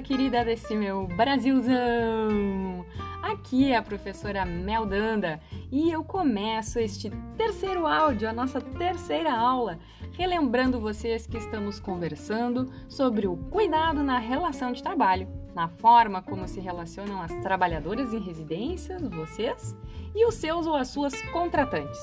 querida desse meu Brasilzão! Aqui é a professora Mel Danda e eu começo este terceiro áudio, a nossa terceira aula, relembrando vocês que estamos conversando sobre o cuidado na relação de trabalho, na forma como se relacionam as trabalhadoras em residências, vocês, e os seus ou as suas contratantes.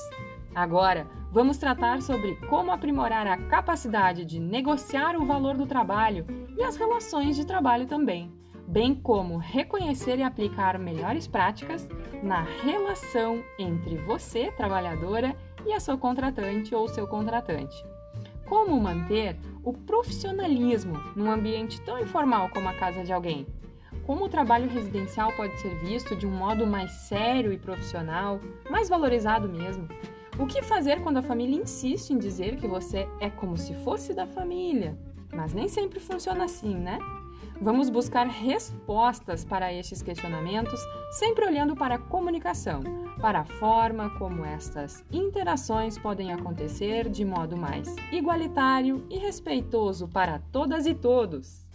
Agora, vamos tratar sobre como aprimorar a capacidade de negociar o valor do trabalho e as relações de trabalho também, bem como reconhecer e aplicar melhores práticas na relação entre você, trabalhadora, e a sua contratante ou seu contratante. Como manter o profissionalismo num ambiente tão informal como a casa de alguém? Como o trabalho residencial pode ser visto de um modo mais sério e profissional, mais valorizado mesmo? O que fazer quando a família insiste em dizer que você é como se fosse da família? Mas nem sempre funciona assim, né? Vamos buscar respostas para estes questionamentos, sempre olhando para a comunicação, para a forma como estas interações podem acontecer de modo mais igualitário e respeitoso para todas e todos.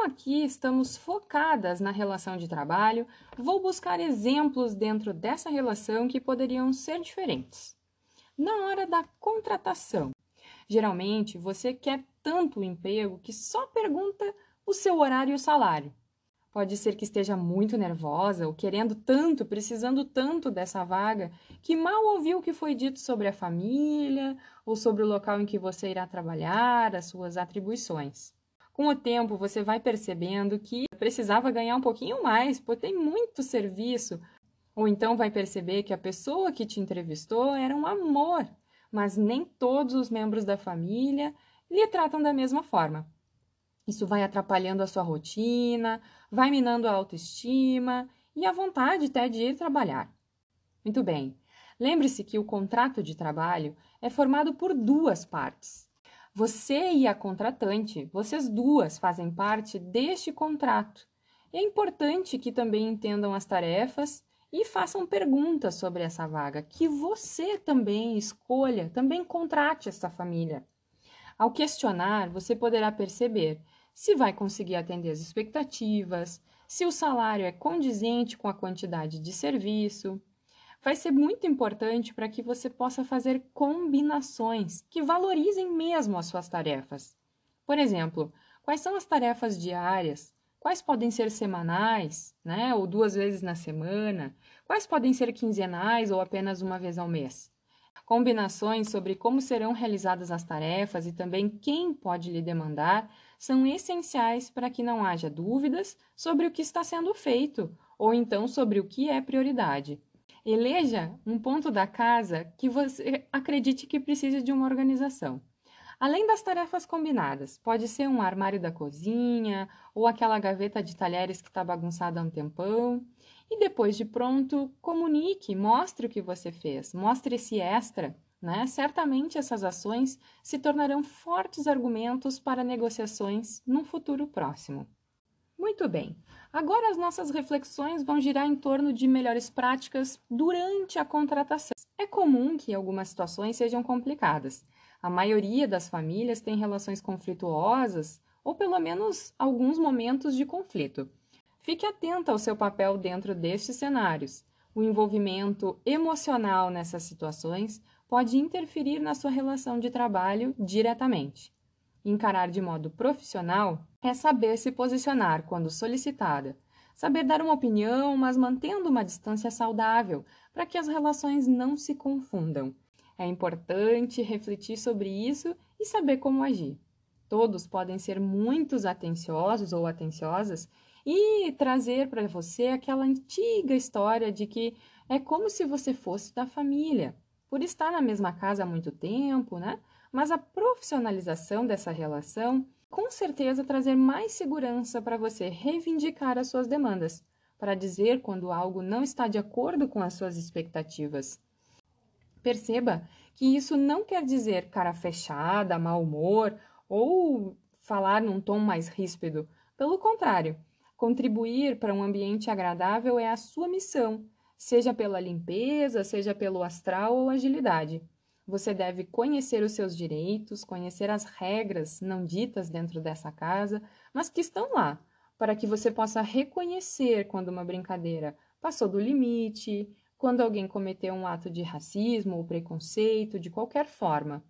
Como aqui estamos focadas na relação de trabalho, vou buscar exemplos dentro dessa relação que poderiam ser diferentes. Na hora da contratação, geralmente você quer tanto o emprego que só pergunta o seu horário e o salário. Pode ser que esteja muito nervosa ou querendo tanto, precisando tanto dessa vaga, que mal ouviu o que foi dito sobre a família ou sobre o local em que você irá trabalhar, as suas atribuições. Com o tempo, você vai percebendo que precisava ganhar um pouquinho mais, porque tem muito serviço. Ou então vai perceber que a pessoa que te entrevistou era um amor, mas nem todos os membros da família lhe tratam da mesma forma. Isso vai atrapalhando a sua rotina, vai minando a autoestima e a vontade até de ir trabalhar. Muito bem. Lembre-se que o contrato de trabalho é formado por duas partes. Você e a contratante, vocês duas fazem parte deste contrato. É importante que também entendam as tarefas e façam perguntas sobre essa vaga, que você também escolha, também contrate essa família. Ao questionar, você poderá perceber se vai conseguir atender as expectativas, se o salário é condizente com a quantidade de serviço, vai ser muito importante para que você possa fazer combinações que valorizem mesmo as suas tarefas. Por exemplo, quais são as tarefas diárias? Quais podem ser semanais, né, ou duas vezes na semana? Quais podem ser quinzenais ou apenas uma vez ao mês? Combinações sobre como serão realizadas as tarefas e também quem pode lhe demandar são essenciais para que não haja dúvidas sobre o que está sendo feito ou então sobre o que é prioridade. Eleja um ponto da casa que você acredite que precise de uma organização. Além das tarefas combinadas, pode ser um armário da cozinha ou aquela gaveta de talheres que está bagunçada há um tempão. E depois de pronto, comunique, mostre o que você fez, mostre esse extra. Né? Certamente essas ações se tornarão fortes argumentos para negociações num futuro próximo. Muito bem, agora as nossas reflexões vão girar em torno de melhores práticas durante a contratação. É comum que algumas situações sejam complicadas. A maioria das famílias tem relações conflituosas ou pelo menos alguns momentos de conflito. Fique atenta ao seu papel dentro destes cenários. O envolvimento emocional nessas situações pode interferir na sua relação de trabalho diretamente. Encarar de modo profissional é saber se posicionar quando solicitada, saber dar uma opinião, mas mantendo uma distância saudável para que as relações não se confundam. É importante refletir sobre isso e saber como agir. Todos podem ser muito atenciosos ou atenciosas e trazer para você aquela antiga história de que é como se você fosse da família, por estar na mesma casa há muito tempo, né? Mas a profissionalização dessa relação com certeza trazer mais segurança para você reivindicar as suas demandas, para dizer quando algo não está de acordo com as suas expectativas. Perceba que isso não quer dizer cara fechada, mau humor ou falar num tom mais ríspido. Pelo contrário, contribuir para um ambiente agradável é a sua missão, seja pela limpeza, seja pelo astral ou agilidade. Você deve conhecer os seus direitos, conhecer as regras não ditas dentro dessa casa, mas que estão lá, para que você possa reconhecer quando uma brincadeira passou do limite, quando alguém cometeu um ato de racismo ou preconceito, de qualquer forma.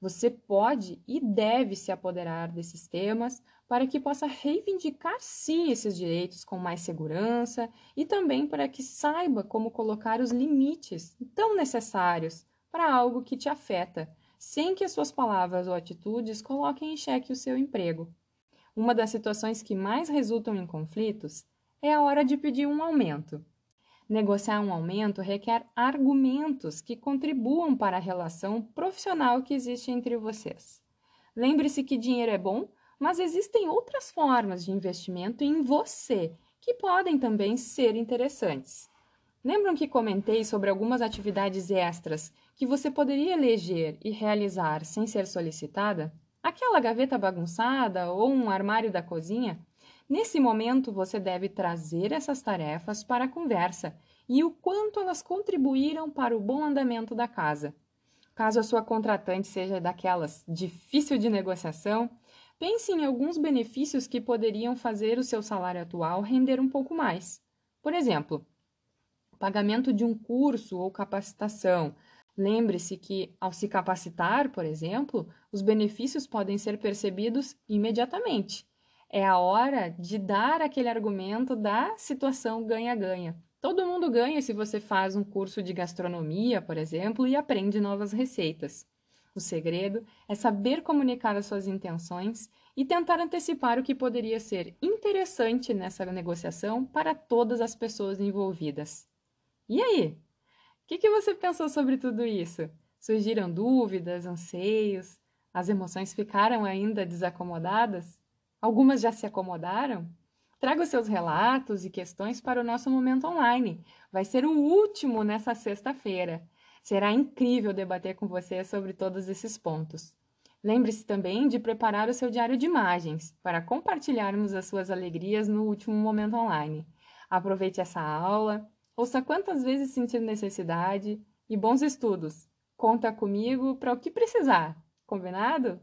Você pode e deve se apoderar desses temas para que possa reivindicar sim esses direitos com mais segurança e também para que saiba como colocar os limites tão necessários para algo que te afeta, sem que as suas palavras ou atitudes coloquem em xeque o seu emprego. Uma das situações que mais resultam em conflitos é a hora de pedir um aumento. Negociar um aumento requer argumentos que contribuam para a relação profissional que existe entre vocês. Lembre-se que dinheiro é bom, mas existem outras formas de investimento em você que podem também ser interessantes. Lembram que comentei sobre algumas atividades extras que você poderia eleger e realizar sem ser solicitada? Aquela gaveta bagunçada ou um armário da cozinha? Nesse momento, você deve trazer essas tarefas para a conversa e o quanto elas contribuíram para o bom andamento da casa. Caso a sua contratante seja daquelas difícil de negociação, pense em alguns benefícios que poderiam fazer o seu salário atual render um pouco mais. Por exemplo, pagamento de um curso ou capacitação, Lembre-se que, ao se capacitar, por exemplo, os benefícios podem ser percebidos imediatamente. É a hora de dar aquele argumento da situação ganha-ganha. Todo mundo ganha se você faz um curso de gastronomia, por exemplo, e aprende novas receitas. O segredo é saber comunicar as suas intenções e tentar antecipar o que poderia ser interessante nessa negociação para todas as pessoas envolvidas. E aí? O que, que você pensou sobre tudo isso? Surgiram dúvidas, anseios? As emoções ficaram ainda desacomodadas? Algumas já se acomodaram? Traga os seus relatos e questões para o nosso momento online. Vai ser o último nessa sexta-feira. Será incrível debater com você sobre todos esses pontos. Lembre-se também de preparar o seu diário de imagens para compartilharmos as suas alegrias no último momento online. Aproveite essa aula, Ouça quantas vezes sentir necessidade e bons estudos. Conta comigo para o que precisar. Combinado?